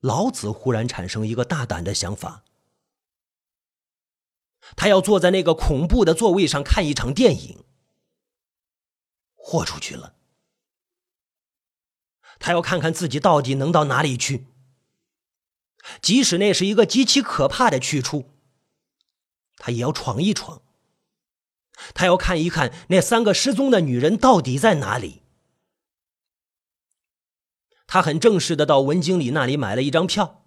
老子忽然产生一个大胆的想法，他要坐在那个恐怖的座位上看一场电影。豁出去了，他要看看自己到底能到哪里去，即使那是一个极其可怕的去处，他也要闯一闯。他要看一看那三个失踪的女人到底在哪里。他很正式的到文经理那里买了一张票，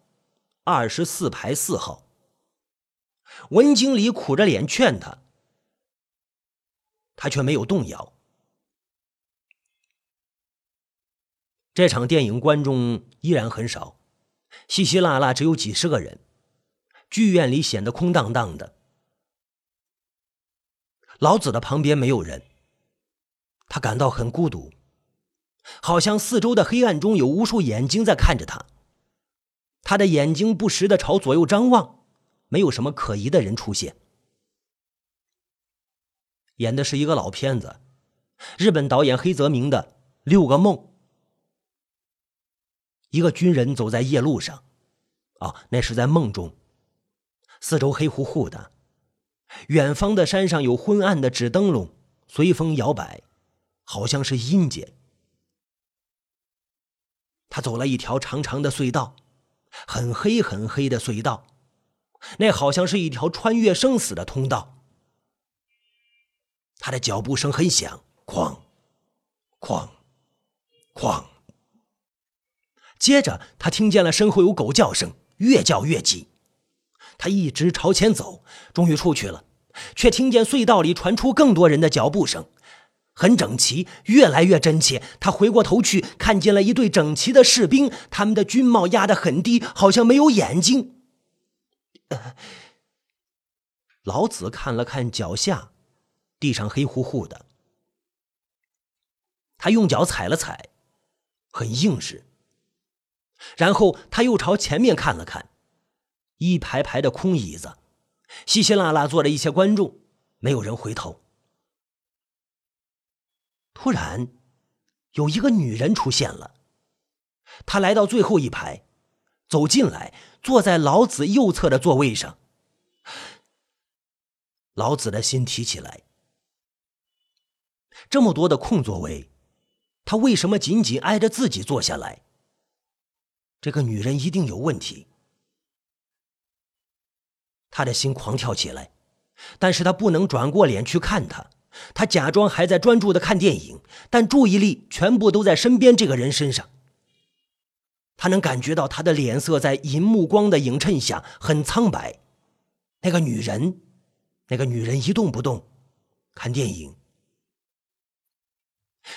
二十四排四号。文经理苦着脸劝他，他却没有动摇。这场电影观众依然很少，稀稀拉拉只有几十个人，剧院里显得空荡荡的。老子的旁边没有人，他感到很孤独。好像四周的黑暗中有无数眼睛在看着他，他的眼睛不时的朝左右张望，没有什么可疑的人出现。演的是一个老片子，日本导演黑泽明的《六个梦》。一个军人走在夜路上，啊，那是在梦中。四周黑乎乎的，远方的山上有昏暗的纸灯笼，随风摇摆，好像是阴间。他走了一条长长的隧道，很黑很黑的隧道，那好像是一条穿越生死的通道。他的脚步声很响，哐，哐，哐。接着，他听见了身后有狗叫声，越叫越急。他一直朝前走，终于出去了，却听见隧道里传出更多人的脚步声。很整齐，越来越真切。他回过头去，看见了一队整齐的士兵，他们的军帽压得很低，好像没有眼睛。老子看了看脚下，地上黑乎乎的。他用脚踩了踩，很硬实。然后他又朝前面看了看，一排排的空椅子，稀稀拉拉坐着一些观众，没有人回头。突然，有一个女人出现了。她来到最后一排，走进来，坐在老子右侧的座位上。老子的心提起来，这么多的空座位，他为什么仅仅挨着自己坐下来？这个女人一定有问题。他的心狂跳起来，但是他不能转过脸去看她。他假装还在专注的看电影，但注意力全部都在身边这个人身上。他能感觉到他的脸色在银幕光的映衬下很苍白。那个女人，那个女人一动不动，看电影。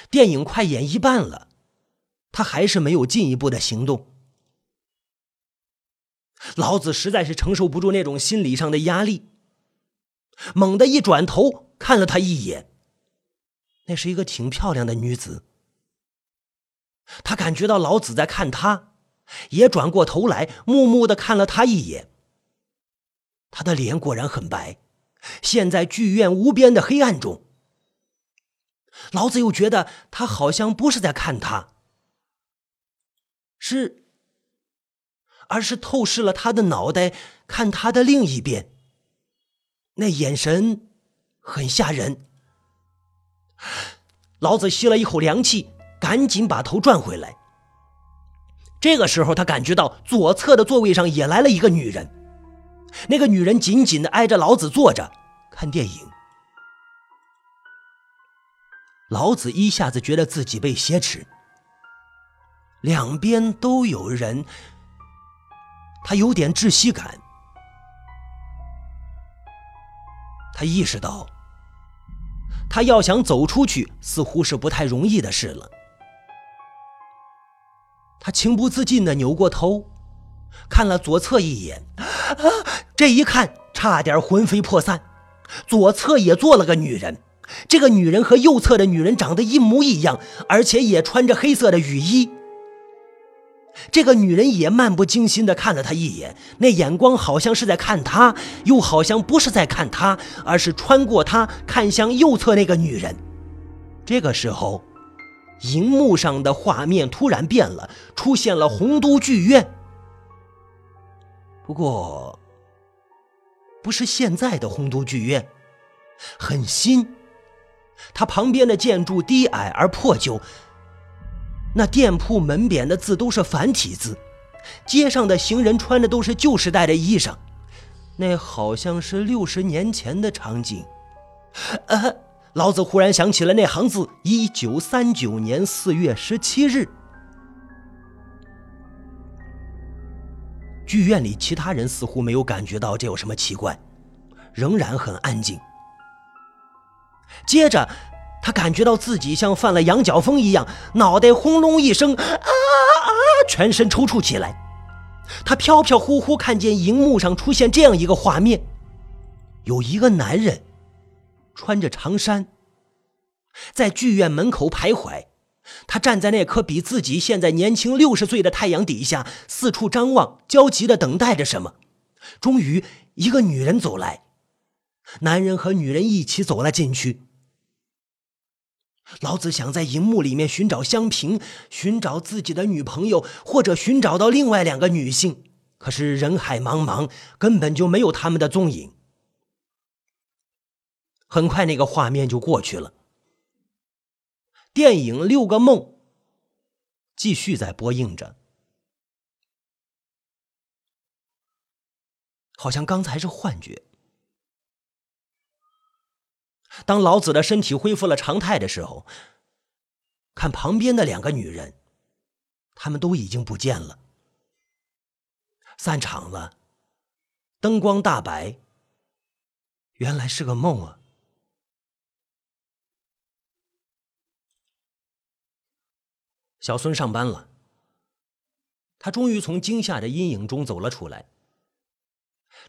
电影快演一半了，他还是没有进一步的行动。老子实在是承受不住那种心理上的压力，猛地一转头。看了他一眼，那是一个挺漂亮的女子。他感觉到老子在看他，也转过头来，木木的看了他一眼。他的脸果然很白。现在剧院无边的黑暗中，老子又觉得他好像不是在看他，是，而是透视了他的脑袋，看他的另一边。那眼神。很吓人。老子吸了一口凉气，赶紧把头转回来。这个时候，他感觉到左侧的座位上也来了一个女人。那个女人紧紧的挨着老子坐着，看电影。老子一下子觉得自己被挟持，两边都有人，他有点窒息感。他意识到，他要想走出去，似乎是不太容易的事了。他情不自禁的扭过头，看了左侧一眼，这一看差点魂飞魄散。左侧也坐了个女人，这个女人和右侧的女人长得一模一样，而且也穿着黑色的雨衣。这个女人也漫不经心地看了他一眼，那眼光好像是在看他，又好像不是在看他，而是穿过他看向右侧那个女人。这个时候，荧幕上的画面突然变了，出现了洪都剧院，不过，不是现在的洪都剧院，很新。它旁边的建筑低矮而破旧，那店铺门匾的字都是繁体字，街上的行人穿的都是旧时代的衣裳，那好像是六十年前的场景。呃，老子忽然想起了那行字：一九三九年四月十七日。剧院里其他人似乎没有感觉到这有什么奇怪，仍然很安静。接着，他感觉到自己像犯了羊角风一样，脑袋轰隆一声，啊啊，全身抽搐起来。他飘飘忽忽看见荧幕上出现这样一个画面：有一个男人穿着长衫，在剧院门口徘徊。他站在那颗比自己现在年轻六十岁的太阳底下，四处张望，焦急地等待着什么。终于，一个女人走来，男人和女人一起走了进去。老子想在荧幕里面寻找香萍，寻找自己的女朋友，或者寻找到另外两个女性，可是人海茫茫，根本就没有他们的踪影。很快，那个画面就过去了。电影《六个梦》继续在播映着，好像刚才是幻觉。当老子的身体恢复了常态的时候，看旁边的两个女人，她们都已经不见了，散场了，灯光大白，原来是个梦啊。小孙上班了，他终于从惊吓的阴影中走了出来。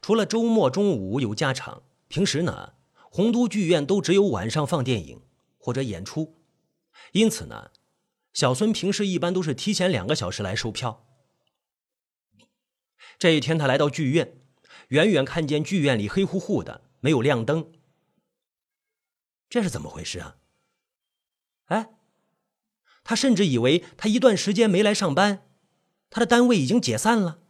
除了周末中午有加场，平时呢，洪都剧院都只有晚上放电影或者演出，因此呢，小孙平时一般都是提前两个小时来售票。这一天，他来到剧院，远远看见剧院里黑乎乎的，没有亮灯，这是怎么回事啊？哎。他甚至以为他一段时间没来上班，他的单位已经解散了。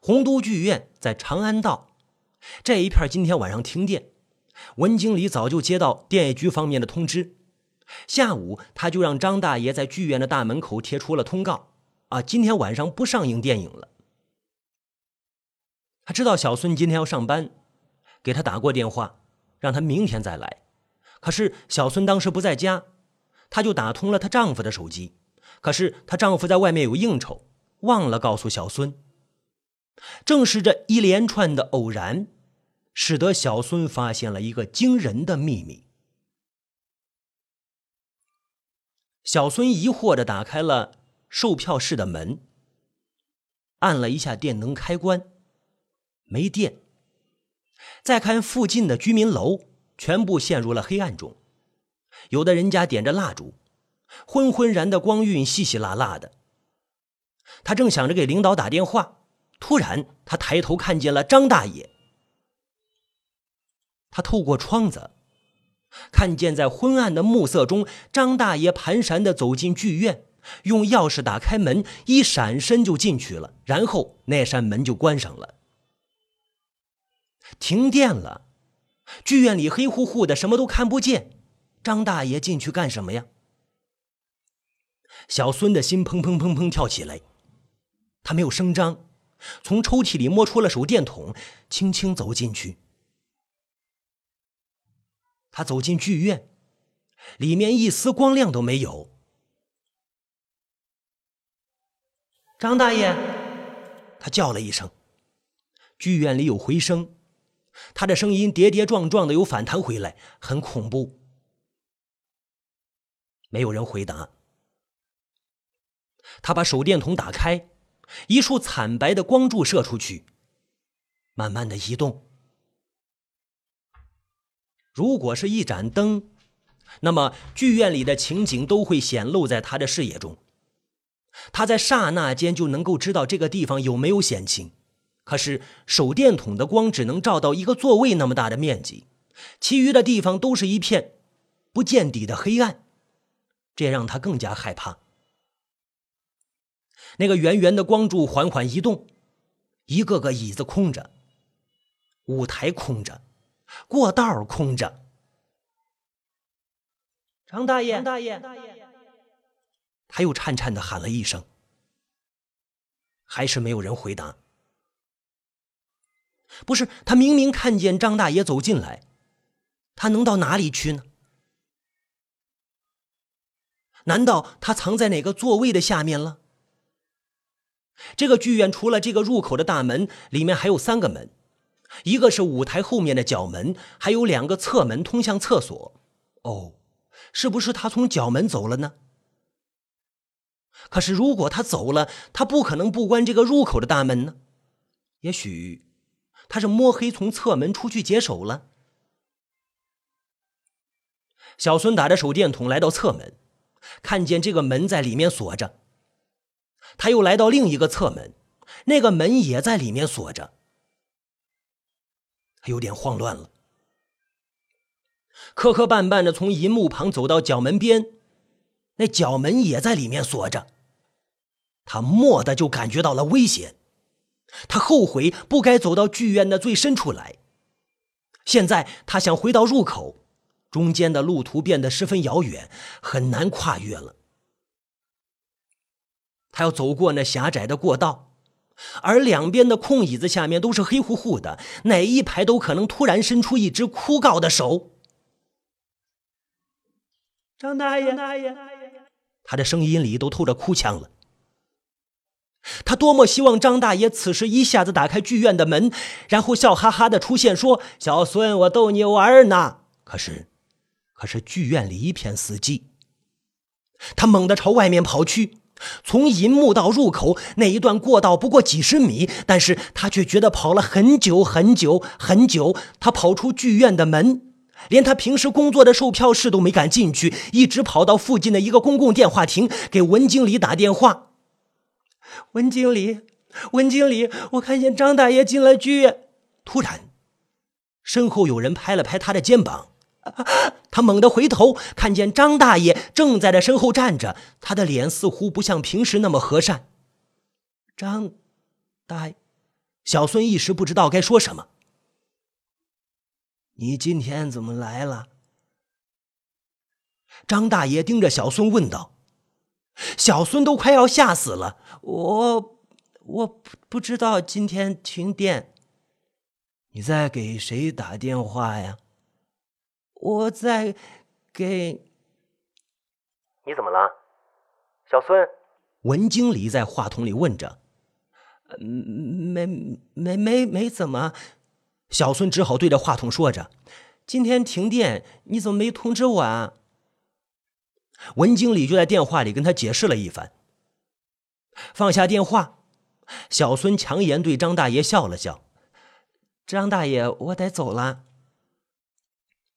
洪都剧院在长安道这一片，今天晚上停电。文经理早就接到电业局方面的通知，下午他就让张大爷在剧院的大门口贴出了通告：啊，今天晚上不上映电影了。他知道小孙今天要上班，给他打过电话，让他明天再来。可是小孙当时不在家。她就打通了她丈夫的手机，可是她丈夫在外面有应酬，忘了告诉小孙。正是这一连串的偶然，使得小孙发现了一个惊人的秘密。小孙疑惑的打开了售票室的门，按了一下电灯开关，没电。再看附近的居民楼，全部陷入了黑暗中。有的人家点着蜡烛，昏昏然的光晕，稀稀拉拉的。他正想着给领导打电话，突然他抬头看见了张大爷。他透过窗子，看见在昏暗的暮色中，张大爷蹒跚的走进剧院，用钥匙打开门，一闪身就进去了，然后那扇门就关上了。停电了，剧院里黑乎乎的，什么都看不见。张大爷进去干什么呀？小孙的心砰砰砰砰跳起来，他没有声张，从抽屉里摸出了手电筒，轻轻走进去。他走进剧院，里面一丝光亮都没有。张大爷，他叫了一声，剧院里有回声，他的声音跌跌撞撞的又反弹回来，很恐怖。没有人回答。他把手电筒打开，一束惨白的光柱射出去，慢慢的移动。如果是一盏灯，那么剧院里的情景都会显露在他的视野中，他在刹那间就能够知道这个地方有没有险情。可是手电筒的光只能照到一个座位那么大的面积，其余的地方都是一片不见底的黑暗。这让他更加害怕。那个圆圆的光柱缓缓移动，一个个椅子空着，舞台空着，过道空着。张大爷，张大爷，他又颤颤的喊了一声，还是没有人回答。不是他明明看见张大爷走进来，他能到哪里去呢？难道他藏在哪个座位的下面了？这个剧院除了这个入口的大门，里面还有三个门，一个是舞台后面的角门，还有两个侧门通向厕所。哦，是不是他从角门走了呢？可是如果他走了，他不可能不关这个入口的大门呢。也许他是摸黑从侧门出去解手了。小孙打着手电筒来到侧门。看见这个门在里面锁着，他又来到另一个侧门，那个门也在里面锁着，有点慌乱了。磕磕绊绊的从银幕旁走到角门边，那角门也在里面锁着，他蓦地就感觉到了危险，他后悔不该走到剧院的最深处来，现在他想回到入口。中间的路途变得十分遥远，很难跨越了。他要走过那狭窄的过道，而两边的空椅子下面都是黑乎乎的，哪一排都可能突然伸出一只枯槁的手。张大爷，大爷，他的声音里都透着哭腔了。他多么希望张大爷此时一下子打开剧院的门，然后笑哈哈的出现，说：“小孙，我逗你玩呢。”可是。可是剧院里一片死寂，他猛地朝外面跑去。从银幕到入口那一段过道不过几十米，但是他却觉得跑了很久很久很久。他跑出剧院的门，连他平时工作的售票室都没敢进去，一直跑到附近的一个公共电话亭，给文经理打电话。文经理，文经理，我看见张大爷进了剧院。突然，身后有人拍了拍他的肩膀。他猛地回头，看见张大爷正在他身后站着，他的脸似乎不像平时那么和善。张大，小孙一时不知道该说什么。你今天怎么来了？张大爷盯着小孙问道。小孙都快要吓死了。我我不不知道今天停电。你在给谁打电话呀？我在给。你怎么了，小孙？文经理在话筒里问着。没没没没怎么。小孙只好对着话筒说着：“今天停电，你怎么没通知我啊？”文经理就在电话里跟他解释了一番。放下电话，小孙强颜对张大爷笑了笑：“张大爷，我得走了。”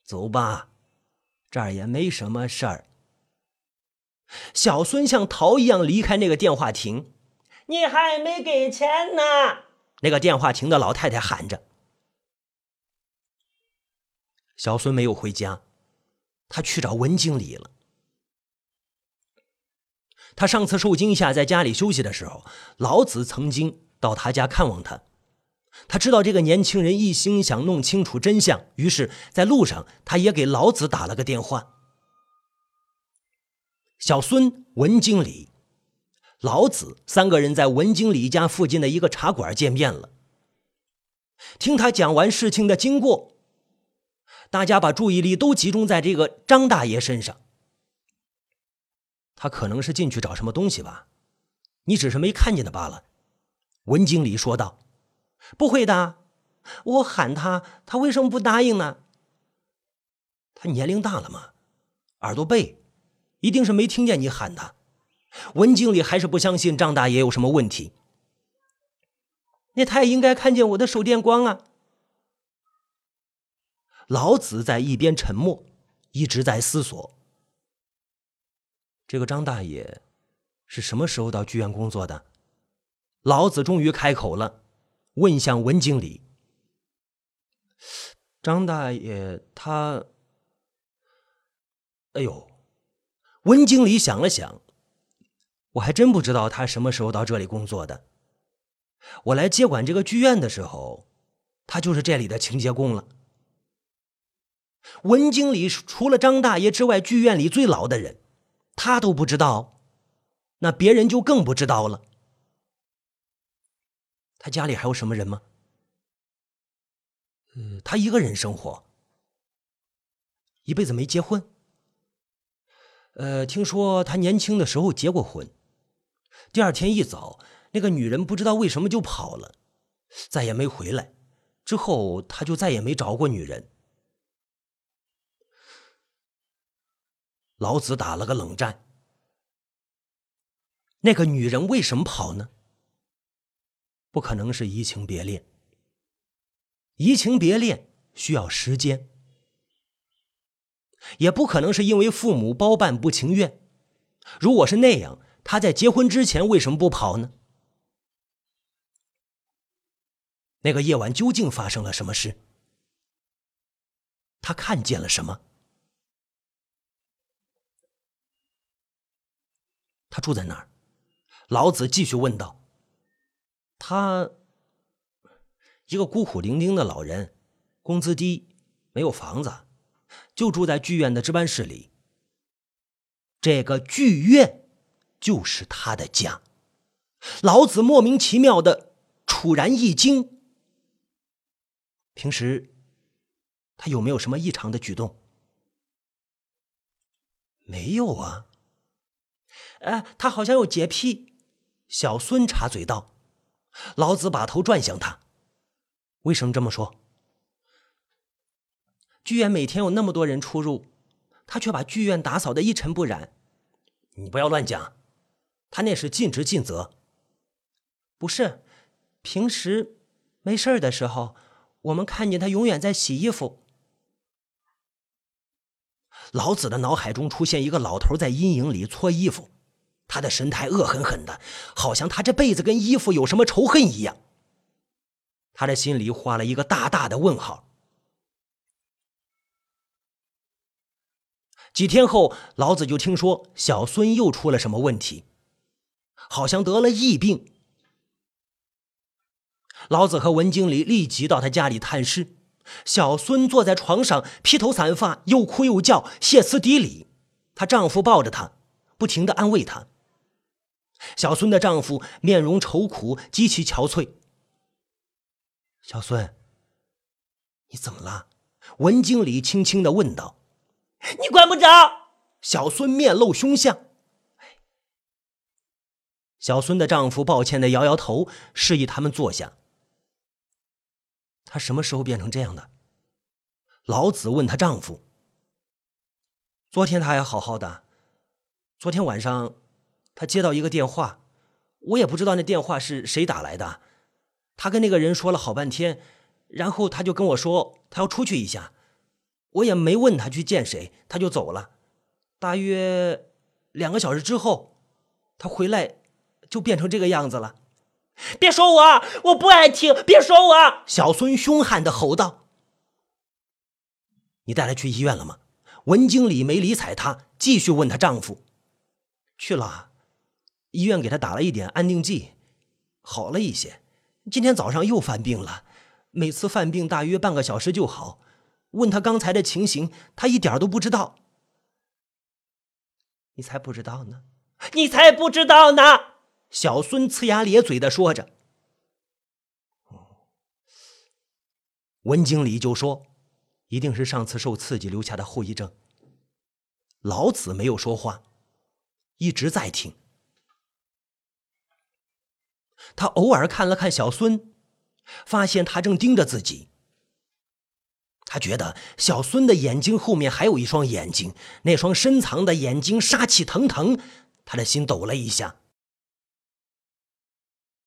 走吧，这儿也没什么事儿。小孙像逃一样离开那个电话亭。你还没给钱呢！那个电话亭的老太太喊着。小孙没有回家，他去找文经理了。他上次受惊吓在家里休息的时候，老子曾经到他家看望他。他知道这个年轻人一心想弄清楚真相，于是，在路上，他也给老子打了个电话。小孙、文经理、老子三个人在文经理家附近的一个茶馆见面了。听他讲完事情的经过，大家把注意力都集中在这个张大爷身上。他可能是进去找什么东西吧，你只是没看见他罢了。”文经理说道。不会的，我喊他，他为什么不答应呢？他年龄大了嘛，耳朵背，一定是没听见你喊他。文经理还是不相信张大爷有什么问题。那他也应该看见我的手电光啊。老子在一边沉默，一直在思索。这个张大爷是什么时候到剧院工作的？老子终于开口了。问向文经理：“张大爷，他……哎呦！”文经理想了想，我还真不知道他什么时候到这里工作的。我来接管这个剧院的时候，他就是这里的清洁工了。文经理除了张大爷之外，剧院里最老的人，他都不知道，那别人就更不知道了。他家里还有什么人吗？呃，他一个人生活，一辈子没结婚。呃，听说他年轻的时候结过婚，第二天一早，那个女人不知道为什么就跑了，再也没回来。之后他就再也没找过女人。老子打了个冷战。那个女人为什么跑呢？不可能是移情别恋。移情别恋需要时间，也不可能是因为父母包办不情愿。如果是那样，他在结婚之前为什么不跑呢？那个夜晚究竟发生了什么事？他看见了什么？他住在哪儿？老子继续问道。他一个孤苦伶仃的老人，工资低，没有房子，就住在剧院的值班室里。这个剧院就是他的家。老子莫名其妙的楚然一惊。平时他有没有什么异常的举动？没有啊。哎，他好像有洁癖。小孙插嘴道。老子把头转向他，为什么这么说？剧院每天有那么多人出入，他却把剧院打扫的一尘不染。你不要乱讲，他那是尽职尽责。不是，平时没事的时候，我们看见他永远在洗衣服。老子的脑海中出现一个老头在阴影里搓衣服。他的神态恶狠狠的，好像他这辈子跟衣服有什么仇恨一样。他的心里画了一个大大的问号。几天后，老子就听说小孙又出了什么问题，好像得了疫病。老子和文经理立即到他家里探视。小孙坐在床上，披头散发，又哭又叫，歇斯底里。她丈夫抱着她，不停的安慰她。小孙的丈夫面容愁苦，极其憔悴。小孙，你怎么了？文经理轻轻的问道。你管不着。小孙面露凶相。小孙的丈夫抱歉的摇摇头，示意他们坐下。他什么时候变成这样的？老子问他丈夫。昨天他还好好的，昨天晚上。他接到一个电话，我也不知道那电话是谁打来的。他跟那个人说了好半天，然后他就跟我说他要出去一下，我也没问他去见谁，他就走了。大约两个小时之后，他回来就变成这个样子了。别说我，我不爱听。别说我！小孙凶悍的吼道：“你带他去医院了吗？”文经理没理睬他，继续问她丈夫：“去了。”医院给他打了一点安定剂，好了一些。今天早上又犯病了，每次犯病大约半个小时就好。问他刚才的情形，他一点都不知道。你才不知道呢！你才不知道呢！小孙呲牙咧嘴的说着。文经理就说：“一定是上次受刺激留下的后遗症。”老子没有说话，一直在听。他偶尔看了看小孙，发现他正盯着自己。他觉得小孙的眼睛后面还有一双眼睛，那双深藏的眼睛杀气腾腾，他的心抖了一下。